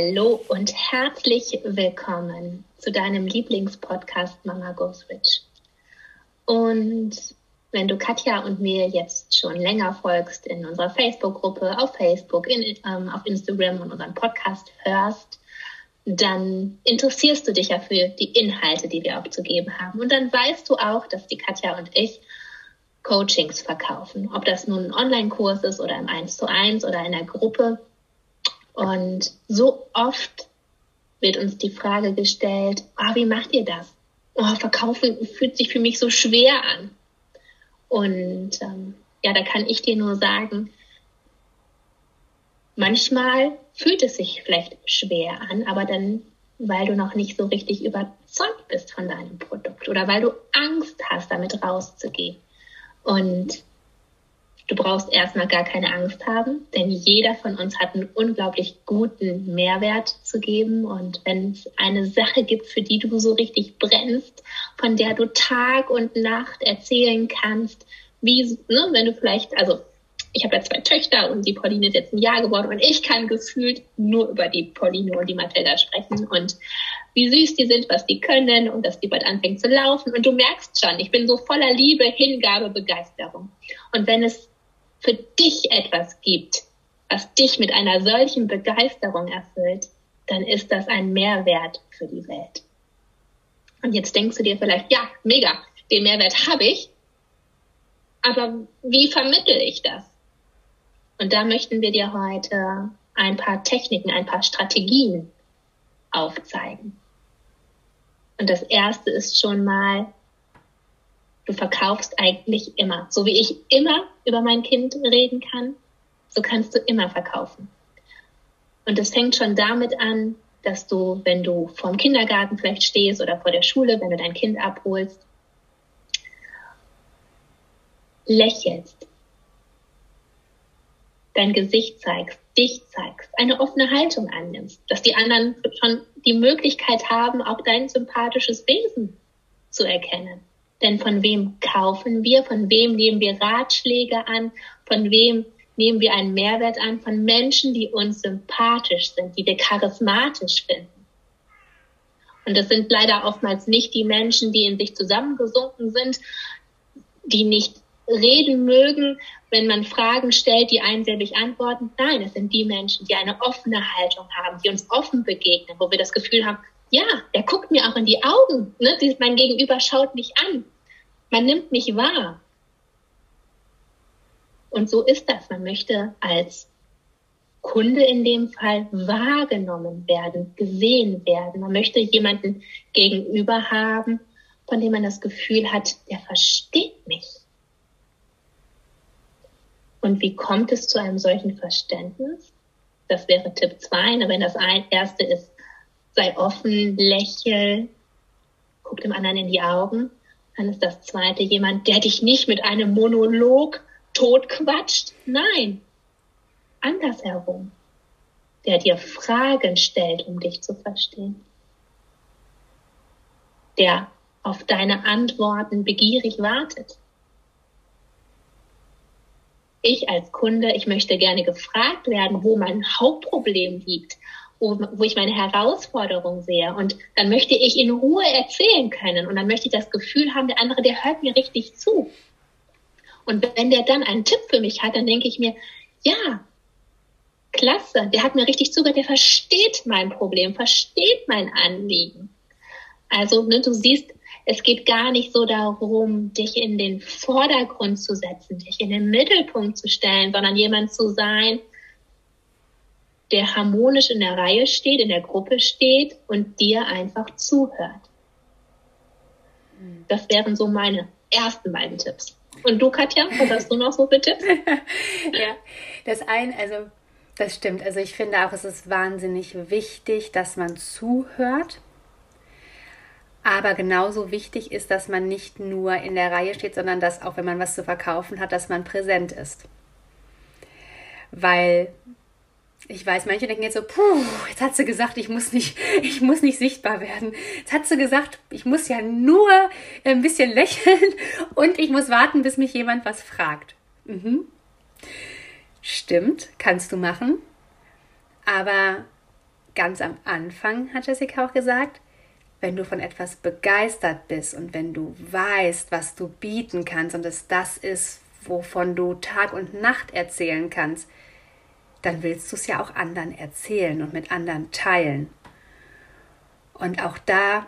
Hallo und herzlich willkommen zu deinem Lieblingspodcast Mama Goes Rich. Und wenn du Katja und mir jetzt schon länger folgst in unserer Facebook-Gruppe, auf Facebook, in, ähm, auf Instagram und unseren Podcast hörst, dann interessierst du dich ja für die Inhalte, die wir abzugeben haben. Und dann weißt du auch, dass die Katja und ich Coachings verkaufen. Ob das nun ein Online-Kurs ist oder im 1 zu 1 oder in der Gruppe. Und so oft wird uns die Frage gestellt, oh, wie macht ihr das? Oh, Verkaufen fühlt sich für mich so schwer an. Und ähm, ja, da kann ich dir nur sagen, manchmal fühlt es sich vielleicht schwer an, aber dann, weil du noch nicht so richtig überzeugt bist von deinem Produkt oder weil du Angst hast, damit rauszugehen. Und Du brauchst erstmal gar keine Angst haben, denn jeder von uns hat einen unglaublich guten Mehrwert zu geben. Und wenn es eine Sache gibt, für die du so richtig brennst, von der du Tag und Nacht erzählen kannst, wie, ne, wenn du vielleicht, also ich habe ja zwei Töchter und die Pauline ist jetzt ein Jahr geworden und ich kann gefühlt nur über die Pauline und die Mathilda sprechen und wie süß die sind, was die können und dass die bald anfängt zu laufen. Und du merkst schon, ich bin so voller Liebe, Hingabe, Begeisterung. Und wenn es für dich etwas gibt, was dich mit einer solchen Begeisterung erfüllt, dann ist das ein Mehrwert für die Welt. Und jetzt denkst du dir vielleicht, ja, mega, den Mehrwert habe ich, aber wie vermittel ich das? Und da möchten wir dir heute ein paar Techniken, ein paar Strategien aufzeigen. Und das erste ist schon mal, du verkaufst eigentlich immer. So wie ich immer über mein Kind reden kann, so kannst du immer verkaufen. Und es fängt schon damit an, dass du, wenn du vorm Kindergarten vielleicht stehst oder vor der Schule, wenn du dein Kind abholst, lächelst, dein Gesicht zeigst, dich zeigst, eine offene Haltung annimmst, dass die anderen schon die Möglichkeit haben, auch dein sympathisches Wesen zu erkennen. Denn von wem kaufen wir? Von wem nehmen wir Ratschläge an? Von wem nehmen wir einen Mehrwert an? Von Menschen, die uns sympathisch sind, die wir charismatisch finden. Und das sind leider oftmals nicht die Menschen, die in sich zusammengesunken sind, die nicht reden mögen, wenn man Fragen stellt, die einsilbig antworten. Nein, es sind die Menschen, die eine offene Haltung haben, die uns offen begegnen, wo wir das Gefühl haben, ja, der guckt mir auch in die Augen. Ne? Mein Gegenüber schaut mich an. Man nimmt mich wahr. Und so ist das. Man möchte als Kunde in dem Fall wahrgenommen werden, gesehen werden. Man möchte jemanden gegenüber haben, von dem man das Gefühl hat, der versteht mich. Und wie kommt es zu einem solchen Verständnis? Das wäre Tipp 2. Wenn das erste ist, sei offen, lächel, guck dem anderen in die Augen. Dann ist das zweite jemand, der dich nicht mit einem Monolog totquatscht. Nein, andersherum. Der dir Fragen stellt, um dich zu verstehen. Der auf deine Antworten begierig wartet. Ich als Kunde, ich möchte gerne gefragt werden, wo mein Hauptproblem liegt wo, ich meine Herausforderung sehe. Und dann möchte ich in Ruhe erzählen können. Und dann möchte ich das Gefühl haben, der andere, der hört mir richtig zu. Und wenn der dann einen Tipp für mich hat, dann denke ich mir, ja, klasse, der hat mir richtig zugehört, der versteht mein Problem, versteht mein Anliegen. Also, ne, du siehst, es geht gar nicht so darum, dich in den Vordergrund zu setzen, dich in den Mittelpunkt zu stellen, sondern jemand zu sein, der harmonisch in der Reihe steht, in der Gruppe steht und dir einfach zuhört. Das wären so meine ersten beiden Tipps. Und du, Katja, was hast du noch so Tipps? ja, das eine, also das stimmt. Also ich finde auch, es ist wahnsinnig wichtig, dass man zuhört. Aber genauso wichtig ist, dass man nicht nur in der Reihe steht, sondern dass auch wenn man was zu verkaufen hat, dass man präsent ist. Weil ich weiß, manche denken jetzt so, puh, jetzt hat sie gesagt, ich muss nicht, ich muss nicht sichtbar werden. Jetzt hat sie gesagt, ich muss ja nur ein bisschen lächeln und ich muss warten, bis mich jemand was fragt. Mhm. Stimmt, kannst du machen. Aber ganz am Anfang hat Jessica auch gesagt, wenn du von etwas begeistert bist und wenn du weißt, was du bieten kannst und es das ist, wovon du Tag und Nacht erzählen kannst, dann willst du es ja auch anderen erzählen und mit anderen teilen. Und auch da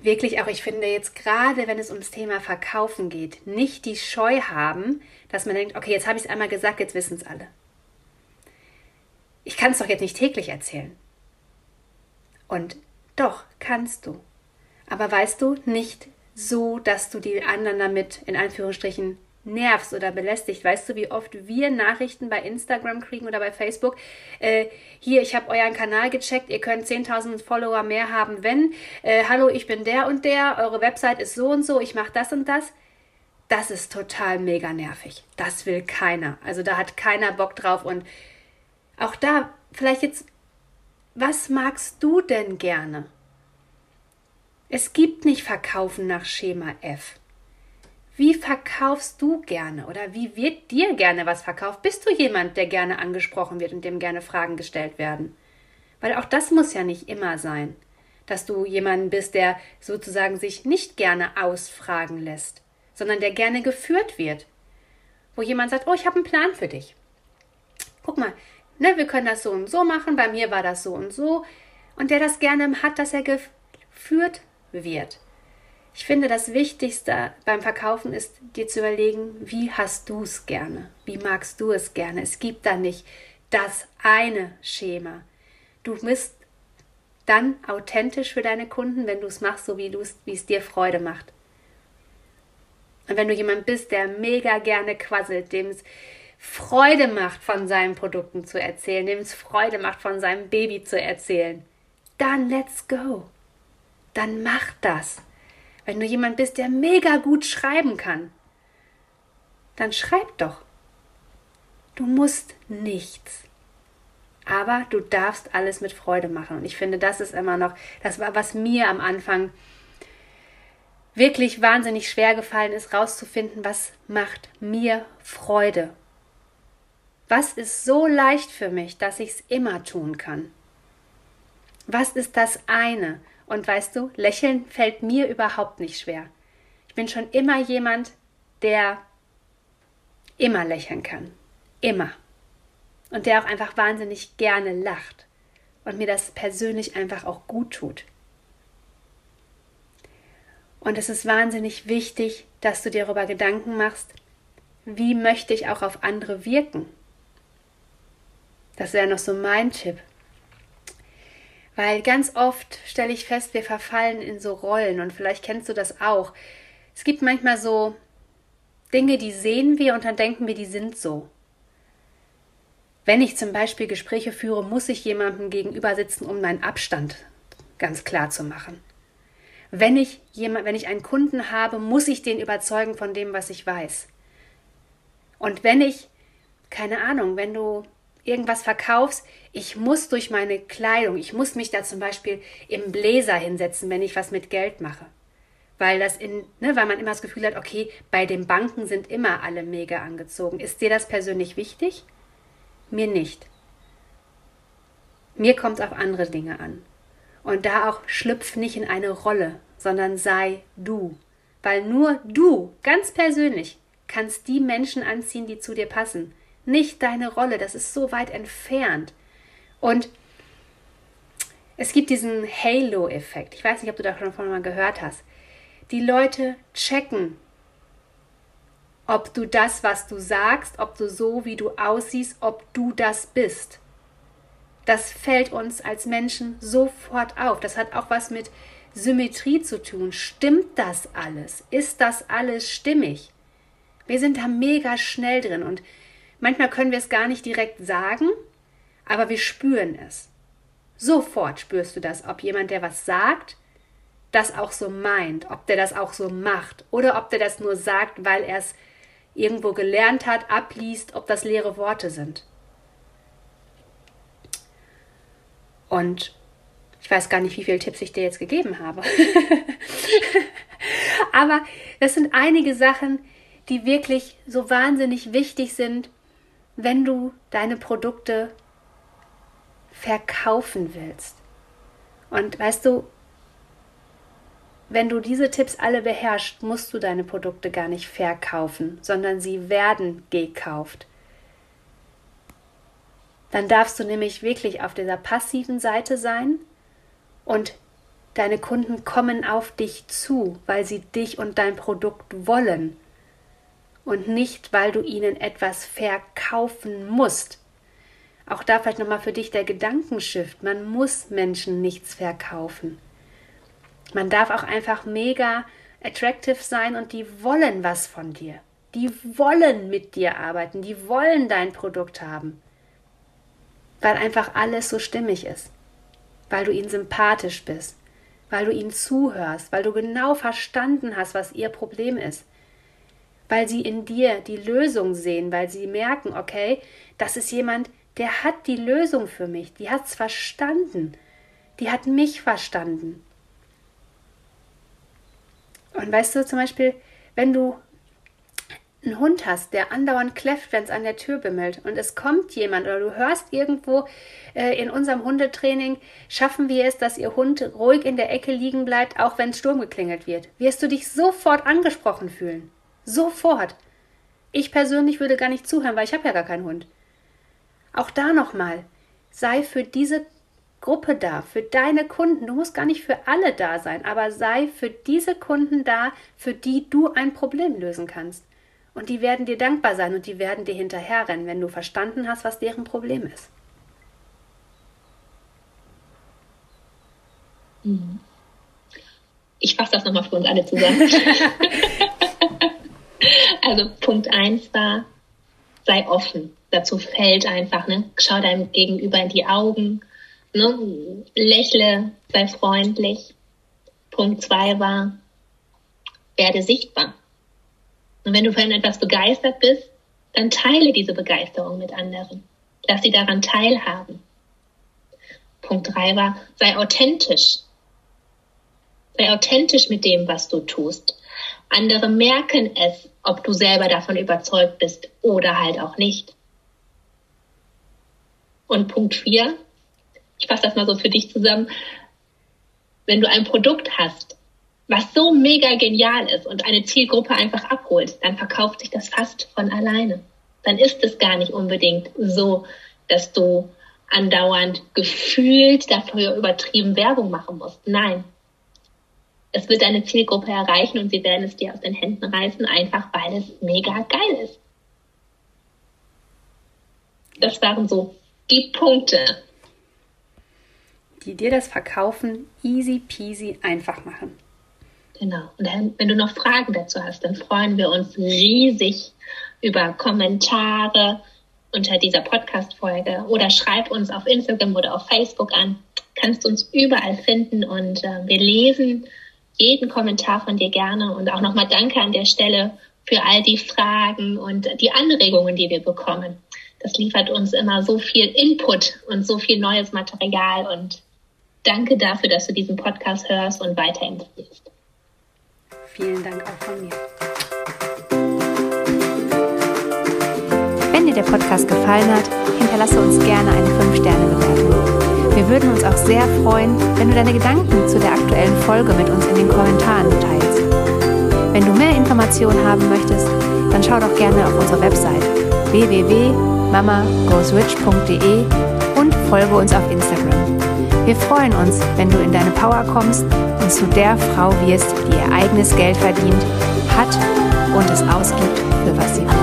wirklich auch, ich finde jetzt gerade, wenn es ums Thema Verkaufen geht, nicht die Scheu haben, dass man denkt, okay, jetzt habe ich es einmal gesagt, jetzt wissen es alle. Ich kann es doch jetzt nicht täglich erzählen. Und doch, kannst du. Aber weißt du, nicht so, dass du die anderen damit in Anführungsstrichen nervst oder belästigt. Weißt du, wie oft wir Nachrichten bei Instagram kriegen oder bei Facebook? Äh, hier, ich habe euren Kanal gecheckt, ihr könnt 10.000 Follower mehr haben, wenn. Äh, hallo, ich bin der und der, eure Website ist so und so, ich mache das und das. Das ist total mega nervig. Das will keiner. Also da hat keiner Bock drauf. Und auch da, vielleicht jetzt, was magst du denn gerne? Es gibt nicht Verkaufen nach Schema F. Wie verkaufst du gerne oder wie wird dir gerne was verkauft? Bist du jemand, der gerne angesprochen wird und dem gerne Fragen gestellt werden? Weil auch das muss ja nicht immer sein, dass du jemanden bist, der sozusagen sich nicht gerne ausfragen lässt, sondern der gerne geführt wird. Wo jemand sagt, oh, ich habe einen Plan für dich. Guck mal, ne, wir können das so und so machen, bei mir war das so und so. Und der das gerne hat, dass er geführt wird. Ich finde, das Wichtigste beim Verkaufen ist, dir zu überlegen, wie hast du es gerne? Wie magst du es gerne? Es gibt da nicht das eine Schema. Du bist dann authentisch für deine Kunden, wenn du es machst, so wie, es dir Freude macht. Und wenn du jemand bist, der mega gerne quasselt, dem es Freude macht, von seinen Produkten zu erzählen, dem es Freude macht, von seinem Baby zu erzählen, dann let's go. Dann mach das. Wenn du jemand bist, der mega gut schreiben kann, dann schreib doch. Du musst nichts. Aber du darfst alles mit Freude machen. Und ich finde, das ist immer noch, das war, was mir am Anfang wirklich wahnsinnig schwer gefallen ist, rauszufinden, was macht mir Freude. Was ist so leicht für mich, dass ich es immer tun kann? Was ist das eine, und weißt du, lächeln fällt mir überhaupt nicht schwer. Ich bin schon immer jemand, der immer lächeln kann. Immer. Und der auch einfach wahnsinnig gerne lacht. Und mir das persönlich einfach auch gut tut. Und es ist wahnsinnig wichtig, dass du dir darüber Gedanken machst, wie möchte ich auch auf andere wirken. Das wäre noch so mein Tipp. Weil ganz oft stelle ich fest, wir verfallen in so Rollen und vielleicht kennst du das auch. Es gibt manchmal so Dinge, die sehen wir und dann denken wir, die sind so. Wenn ich zum Beispiel Gespräche führe, muss ich jemandem gegenüber sitzen, um meinen Abstand ganz klar zu machen. Wenn ich, jemand, wenn ich einen Kunden habe, muss ich den überzeugen von dem, was ich weiß. Und wenn ich, keine Ahnung, wenn du irgendwas verkaufst, ich muss durch meine Kleidung, ich muss mich da zum Beispiel im Bläser hinsetzen, wenn ich was mit Geld mache. Weil das in, ne, weil man immer das Gefühl hat, okay, bei den Banken sind immer alle mega angezogen. Ist dir das persönlich wichtig? Mir nicht. Mir kommt es auf andere Dinge an. Und da auch schlüpf nicht in eine Rolle, sondern sei du. Weil nur du, ganz persönlich, kannst die Menschen anziehen, die zu dir passen nicht deine Rolle. Das ist so weit entfernt. Und es gibt diesen Halo-Effekt. Ich weiß nicht, ob du davon mal gehört hast. Die Leute checken, ob du das, was du sagst, ob du so, wie du aussiehst, ob du das bist. Das fällt uns als Menschen sofort auf. Das hat auch was mit Symmetrie zu tun. Stimmt das alles? Ist das alles stimmig? Wir sind da mega schnell drin und manchmal können wir es gar nicht direkt sagen, aber wir spüren es. Sofort spürst du das, ob jemand, der was sagt, das auch so meint, ob der das auch so macht oder ob der das nur sagt, weil er es irgendwo gelernt hat, abliest, ob das leere Worte sind. Und ich weiß gar nicht, wie viele Tipps ich dir jetzt gegeben habe. Aber das sind einige Sachen, die wirklich so wahnsinnig wichtig sind, wenn du deine Produkte verkaufen willst. Und weißt du, wenn du diese Tipps alle beherrschst, musst du deine Produkte gar nicht verkaufen, sondern sie werden gekauft. Dann darfst du nämlich wirklich auf dieser passiven Seite sein und deine Kunden kommen auf dich zu, weil sie dich und dein Produkt wollen und nicht, weil du ihnen etwas verkaufen musst. Auch da vielleicht nochmal für dich der Gedankenshift. Man muss Menschen nichts verkaufen. Man darf auch einfach mega attractive sein und die wollen was von dir. Die wollen mit dir arbeiten, die wollen dein Produkt haben. Weil einfach alles so stimmig ist. Weil du ihnen sympathisch bist. Weil du ihnen zuhörst. Weil du genau verstanden hast, was ihr Problem ist. Weil sie in dir die Lösung sehen. Weil sie merken, okay, das ist jemand, der hat die Lösung für mich. Die hat es verstanden. Die hat mich verstanden. Und weißt du, zum Beispiel, wenn du einen Hund hast, der andauernd kläfft, wenn es an der Tür bimmelt und es kommt jemand oder du hörst irgendwo äh, in unserem Hundetraining, schaffen wir es, dass ihr Hund ruhig in der Ecke liegen bleibt, auch wenn Sturm geklingelt wird, wirst du dich sofort angesprochen fühlen. Sofort. Ich persönlich würde gar nicht zuhören, weil ich habe ja gar keinen Hund. Auch da nochmal, sei für diese Gruppe da, für deine Kunden. Du musst gar nicht für alle da sein, aber sei für diese Kunden da, für die du ein Problem lösen kannst. Und die werden dir dankbar sein und die werden dir hinterherrennen, wenn du verstanden hast, was deren Problem ist. Mhm. Ich fasse das nochmal für uns alle zusammen. also Punkt 1 war, sei offen. Dazu fällt einfach, ne? schau deinem Gegenüber in die Augen, Ne? Lächle, sei freundlich. Punkt zwei war, werde sichtbar. Und wenn du von etwas begeistert bist, dann teile diese Begeisterung mit anderen. Lass sie daran teilhaben. Punkt drei war, sei authentisch. Sei authentisch mit dem, was du tust. Andere merken es, ob du selber davon überzeugt bist oder halt auch nicht. Und Punkt vier, ich fasse das mal so für dich zusammen, wenn du ein Produkt hast, was so mega genial ist und eine Zielgruppe einfach abholt, dann verkauft sich das fast von alleine. Dann ist es gar nicht unbedingt so, dass du andauernd gefühlt dafür übertrieben Werbung machen musst. Nein. Es wird deine Zielgruppe erreichen und sie werden es dir aus den Händen reißen, einfach weil es mega geil ist. Das waren so die Punkte, die dir das Verkaufen easy peasy einfach machen. Genau. Und dann, wenn du noch Fragen dazu hast, dann freuen wir uns riesig über Kommentare unter dieser Podcast-Folge oder schreib uns auf Instagram oder auf Facebook an. Kannst uns überall finden und äh, wir lesen jeden Kommentar von dir gerne und auch nochmal danke an der Stelle für all die Fragen und die Anregungen, die wir bekommen. Das liefert uns immer so viel Input und so viel neues Material und Danke dafür, dass du diesen Podcast hörst und weiterempfiehlst. Vielen Dank auch von mir. Wenn dir der Podcast gefallen hat, hinterlasse uns gerne eine 5-Sterne-Bewertung. Wir würden uns auch sehr freuen, wenn du deine Gedanken zu der aktuellen Folge mit uns in den Kommentaren teilst. Wenn du mehr Informationen haben möchtest, dann schau doch gerne auf unsere Website www.mamagoesrich.de und folge uns auf Instagram. Wir freuen uns, wenn du in deine Power kommst und zu der Frau wirst, die ihr eigenes Geld verdient, hat und es ausgibt, für was sie will.